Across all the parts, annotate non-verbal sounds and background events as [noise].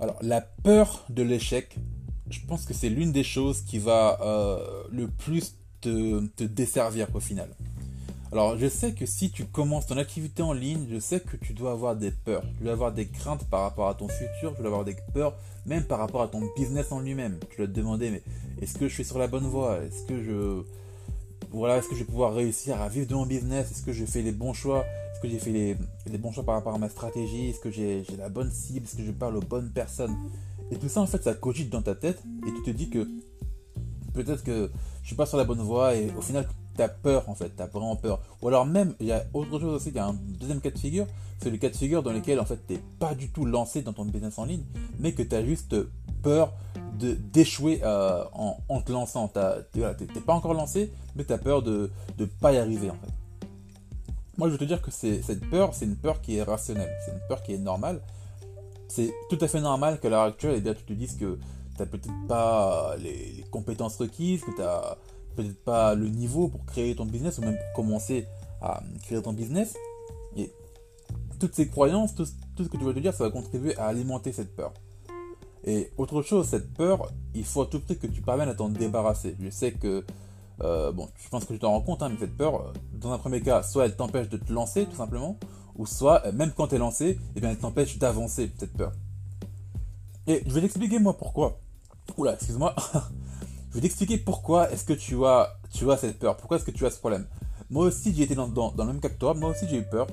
Alors, la peur de l'échec, je pense que c'est l'une des choses qui va euh, le plus te, te, desservir au final. Alors, je sais que si tu commences ton activité en ligne, je sais que tu dois avoir des peurs. Tu dois avoir des craintes par rapport à ton futur, tu dois avoir des peurs même par rapport à ton business en lui-même. Tu dois te demander, mais est-ce que je suis sur la bonne voie? Est-ce que je... Voilà, est-ce que je vais pouvoir réussir à vivre de mon business? Est-ce que je fais les bons choix? Est-ce que j'ai fait les, bons choix par rapport à ma stratégie? Est-ce que j'ai la bonne cible? Est-ce que je parle aux bonnes personnes? Et tout ça, en fait, ça cogite dans ta tête et tu te dis que peut-être que je suis pas sur la bonne voie et au final, tu as peur, en fait, tu as vraiment peur. Ou alors même, il y a autre chose aussi, il y a un deuxième cas de figure, c'est le cas de figure dans lequel, en fait, tu n'es pas du tout lancé dans ton business en ligne, mais que tu as juste peur d'échouer euh, en, te lançant. Tu pas encore lancé, mais tu peur de ne pas y arriver, en. Moi, je veux te dire que cette peur, c'est une peur qui est rationnelle, c'est une peur qui est normale. C'est tout à fait normal qu'à l'heure actuelle, eh bien, tu te dises que tu n'as peut-être pas les, compétences requises, que tu n'as peut-être pas le niveau pour créer ton business ou même pour commencer à créer ton business. Et toutes ces croyances, tout, tout ce que tu veux te dire, ça va contribuer à alimenter cette peur. Et autre chose, cette peur, il faut à tout prix que tu parviennes à t'en débarrasser. Je sais que, euh, bon, je pense que tu t'en rends compte, hein, mais cette peur, euh, dans un premier cas, soit elle t'empêche de te lancer, tout simplement, ou soit, euh, même quand tu es lancé, eh elle t'empêche d'avancer, cette peur. Et je vais t'expliquer, moi, pourquoi. Oula, excuse-moi. [laughs] je vais t'expliquer pourquoi est-ce que tu as, tu as cette peur. Pourquoi est-ce que tu as ce problème. Moi aussi, j'ai été dans, dans, le même cas que toi. Moi aussi, j'ai eu peur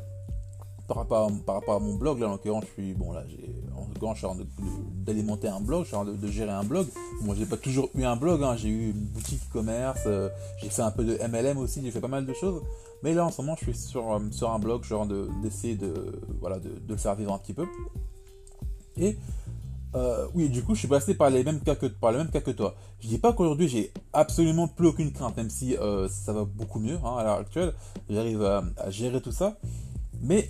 par rapport, à, par rapport à mon blog, là en l'occurrence, je suis bon là, j'ai en l'occurrence, je suis d'alimenter un blog, je suis en train de, gérer un blog. Moi, j'ai pas toujours eu un blog, hein. j'ai eu une boutique e-commerce, euh, j'ai fait un peu de MLM aussi, j'ai fait pas mal de choses. Mais là, en ce moment, je suis sur, euh, sur un blog, genre d'essayer de, voilà, de, le faire vivre un petit peu. Et euh, oui, du coup, je suis passé par les mêmes cas que, par les mêmes cas que toi. Je dis pas qu'aujourd'hui j'ai absolument plus aucune crainte, même si ça va beaucoup mieux hein, à l'heure actuelle. J'arrive à, gérer tout ça. Mais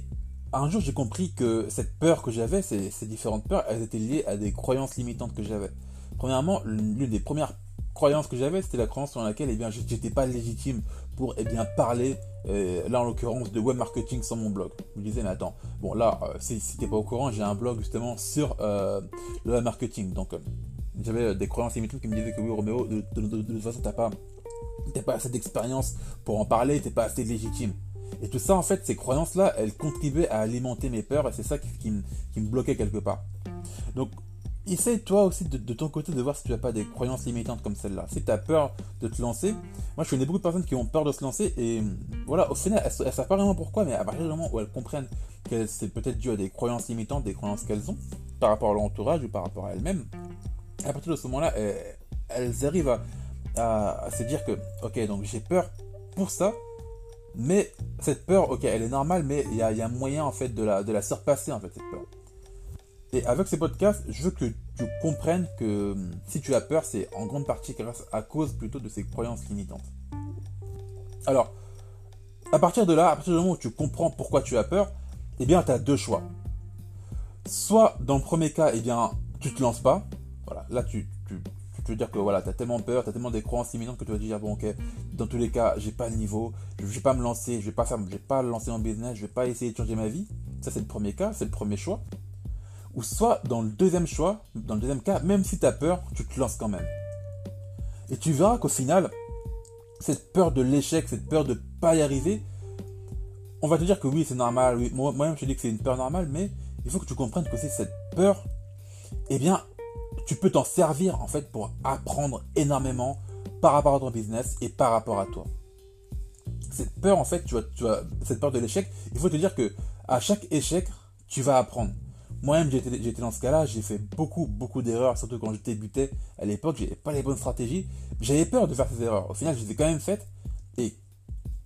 un jour, j'ai compris que cette peur que j'avais, ces, différentes peurs, elles étaient liées à des croyances limitantes que j'avais. Premièrement, l'une des premières croyances que j'avais, c'était la croyance sur laquelle eh bien, j'étais pas légitime pour eh bien, parler, euh, là en l'occurrence, de web marketing sur mon blog. Je me disais, mais attends, bon là, euh, si, si t'es pas au courant, j'ai un blog justement sur euh, le web marketing. Donc, j'avais des croyances limitantes qui me disaient que oui, Roméo, de, toute façon, t'as pas, pas assez d'expérience pour en parler, t'es pas assez légitime. Et tout ça, en fait, ces croyances-là, elles contribuaient à alimenter mes peurs et c'est ça qui, me, bloquait quelque part. Donc, essaye toi aussi de, ton côté de voir si tu n'as pas des croyances limitantes comme celle-là. Si tu as peur de te lancer, moi je connais beaucoup de personnes qui ont peur de se lancer et voilà, au final, elles ne savent pas vraiment pourquoi, mais à partir du moment où elles comprennent que c'est peut-être dû à des croyances limitantes, des croyances qu'elles ont par rapport à leur entourage ou par rapport à elles-mêmes, à partir de ce moment-là, elles, arrivent à, se dire que, ok, donc j'ai peur pour ça, mais cette peur, ok, elle est normale, mais il y a, y a, moyen en fait de la, surpasser en fait cette peur. Et avec ces podcasts, je veux que tu comprennes que hum, si tu as peur, c'est en grande partie à cause plutôt de ces croyances limitantes. Alors, à partir de là, à partir du moment où tu comprends pourquoi tu as peur, eh bien, tu as deux choix. Soit, dans le premier cas, eh bien, tu te lances pas. Voilà, là, tu, tu veux dire que voilà, tu as tellement peur, tu as tellement des croyances imminentes que tu vas dire bon ok, dans tous les cas, j'ai pas le niveau, je vais pas me lancer, je vais pas faire je vais pas lancer mon business, je vais pas essayer de changer ma vie. Ça c'est le premier cas, c'est le premier choix. Ou soit dans le deuxième choix, dans le deuxième cas, même si tu as peur, tu te lances quand même. Et tu verras qu'au final, cette peur de l'échec, cette peur de pas y arriver, on va te dire que oui, c'est normal, oui, moi-même je te dis que c'est une peur normale, mais il faut que tu comprennes que c'est cette peur, eh bien, tu peux t'en servir en fait pour apprendre énormément par rapport à ton business et par rapport à toi. Cette peur en fait, tu vois, cette peur de l'échec, il faut te dire que à chaque échec, tu vas apprendre. Moi-même, j'étais dans ce cas-là, j'ai fait beaucoup, beaucoup d'erreurs, surtout quand je débutais à l'époque, j'avais pas les bonnes stratégies. J'avais peur de faire ces erreurs. Au final, je les ai quand même faites. Et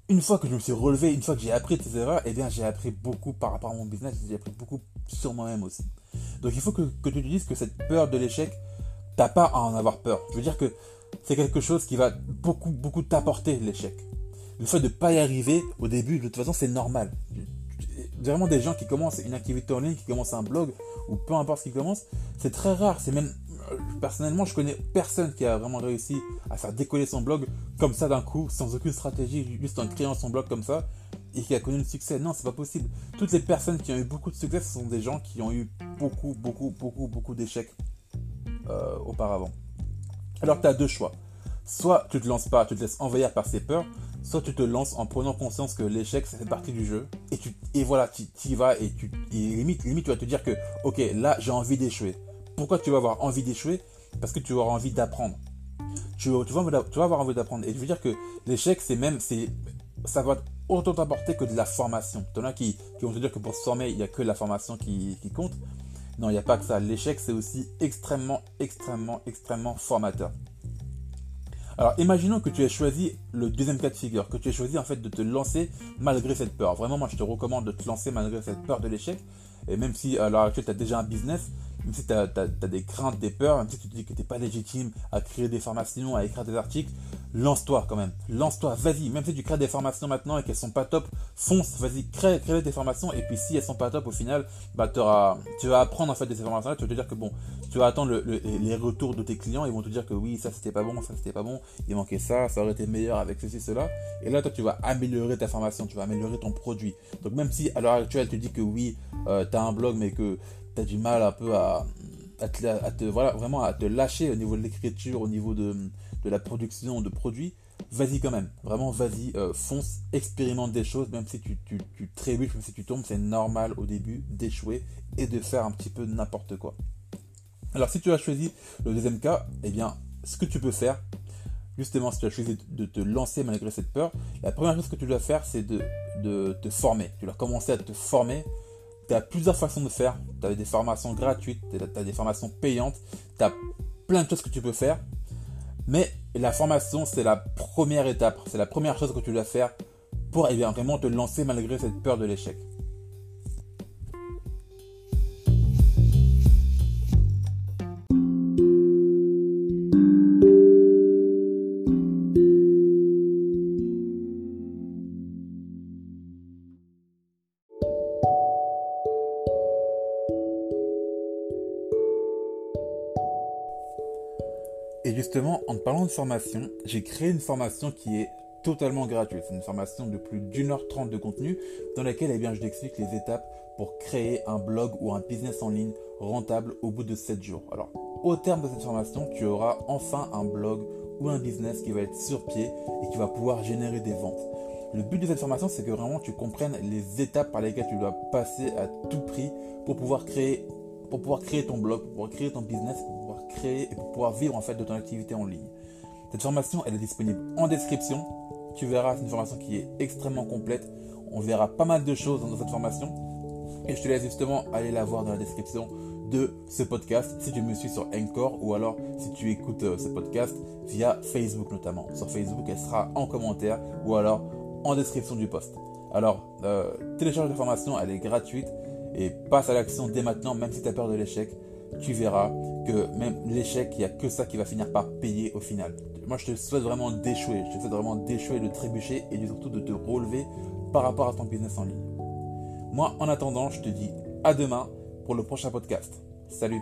une fois que je me suis relevé, une fois que j'ai appris de ces erreurs, eh bien, j'ai appris beaucoup par rapport à mon business, j'ai appris beaucoup sur moi-même aussi. Donc il faut que, tu te dises que cette peur de l'échec, t'as pas à en avoir peur. Je veux dire que c'est quelque chose qui va beaucoup, beaucoup t'apporter l'échec. Le fait de ne pas y arriver au début, de toute façon, c'est normal. Vraiment des gens qui commencent une activité en ligne, qui commencent un blog, ou peu importe ce qu'ils commencent, c'est très rare. C'est même, personnellement, je connais personne qui a vraiment réussi à faire décoller son blog comme ça d'un coup, sans aucune stratégie, juste en créant son blog comme ça. et qui a connu le succès. Non, c'est pas possible. Toutes les personnes qui ont eu beaucoup de succès, ce sont des gens qui ont eu beaucoup, beaucoup, beaucoup, beaucoup d'échecs euh, auparavant. Alors tu as deux choix. Soit tu te lances pas, tu te laisses envahir par ces peurs, soit tu te lances en prenant conscience que l'échec, ça fait partie du jeu. Et, tu, et voilà, tu y vas et, tu, limite, limite, tu vas te dire que, ok, là, j'ai envie d'échouer. Pourquoi tu vas avoir envie d'échouer? Parce que tu auras envie d'apprendre. Tu, tu, vas, tu vas avoir envie d'apprendre. Et je veux dire que l'échec, c'est même, c'est, ça va autant t'apporter que de la formation. Il y en a qui, qui vont te dire que pour se former, il n'y a que la formation qui, qui compte. Non, il n'y a pas que ça. L'échec, c'est aussi extrêmement, extrêmement, extrêmement formateur. Alors, imaginons que tu aies choisi le deuxième cas de figure, que tu aies choisi en fait de te lancer malgré cette peur. Vraiment, moi, je te recommande de te lancer malgré cette peur de l'échec. Et même si à l'heure actuelle, tu as déjà un business, même si tu as, des craintes, des peurs, même si tu te dis que tu n'es pas légitime à créer des formations, à écrire des articles, lance-toi quand même. Lance-toi, vas-y. Même si tu crées des formations maintenant et qu'elles sont pas top, fonce, vas-y, crée, crée des formations. Et puis si elles sont pas top, au final, bah, tu vas apprendre en fait de ces formations-là. Tu vas te dire que bon, tu vas attendre les retours de tes clients. Ils vont te dire que oui, ça c'était pas bon, ça c'était pas bon, il manquait ça, ça aurait été meilleur avec ceci, cela. Et là, toi, tu vas améliorer ta formation, tu vas améliorer ton produit. Donc même si à l'heure actuelle, tu dis que oui, euh, tu un blog, mais que tu as du mal un peu à, te, voilà, vraiment à te lâcher au niveau de l'écriture, au niveau de, la production de produits, vas-y quand même. Vraiment, vas-y, euh, fonce, expérimente des choses, même si tu, tu, tu trébuches, même si tu tombes, c'est normal au début d'échouer et de faire un petit peu n'importe quoi. Alors, si tu as choisi le deuxième cas, eh bien, ce que tu peux faire, justement, si tu as choisi de te lancer malgré cette peur, la première chose que tu dois faire, c'est de, de te former. Tu dois commencer à te former tu as plusieurs façons de faire. Tu as des formations gratuites, tu as des formations payantes, tu as plein de choses que tu peux faire. Mais la formation, c'est la première étape, c'est la première chose que tu dois faire pour eh vraiment te lancer malgré cette peur de l'échec. Et justement, en parlant de formation, j'ai créé une formation qui est totalement gratuite. C'est une formation de plus d'une heure trente de contenu dans laquelle eh bien, je t'explique les étapes pour créer un blog ou un business en ligne rentable au bout de 7 jours. Alors, au terme de cette formation, tu auras enfin un blog ou un business qui va être sur pied et qui va pouvoir générer des ventes. Le but de cette formation, c'est que vraiment tu comprennes les étapes par lesquelles tu dois passer à tout prix pour pouvoir créer, pour pouvoir créer ton blog, pour pouvoir créer ton business, créer et pour pouvoir vivre en fait de ton activité en ligne. Cette formation, elle est disponible en description. Tu verras, c'est une formation qui est extrêmement complète. On verra pas mal de choses dans cette formation. Et je te laisse justement aller la voir dans la description de ce podcast si tu me suis sur Encore ou alors si tu écoutes euh, ce podcast via Facebook notamment. Sur Facebook, elle sera en commentaire ou alors en description du post. Alors, euh, télécharge la formation, elle est gratuite et passe à l'action dès maintenant, même si tu as peur de l'échec tu verras que même l'échec, il n'y a que ça qui va finir par payer au final. Moi, je te souhaite vraiment d'échouer. Je te souhaite vraiment d'échouer, de trébucher et surtout de te relever par rapport à ton business en ligne. Moi, en attendant, je te dis à demain pour le prochain podcast. Salut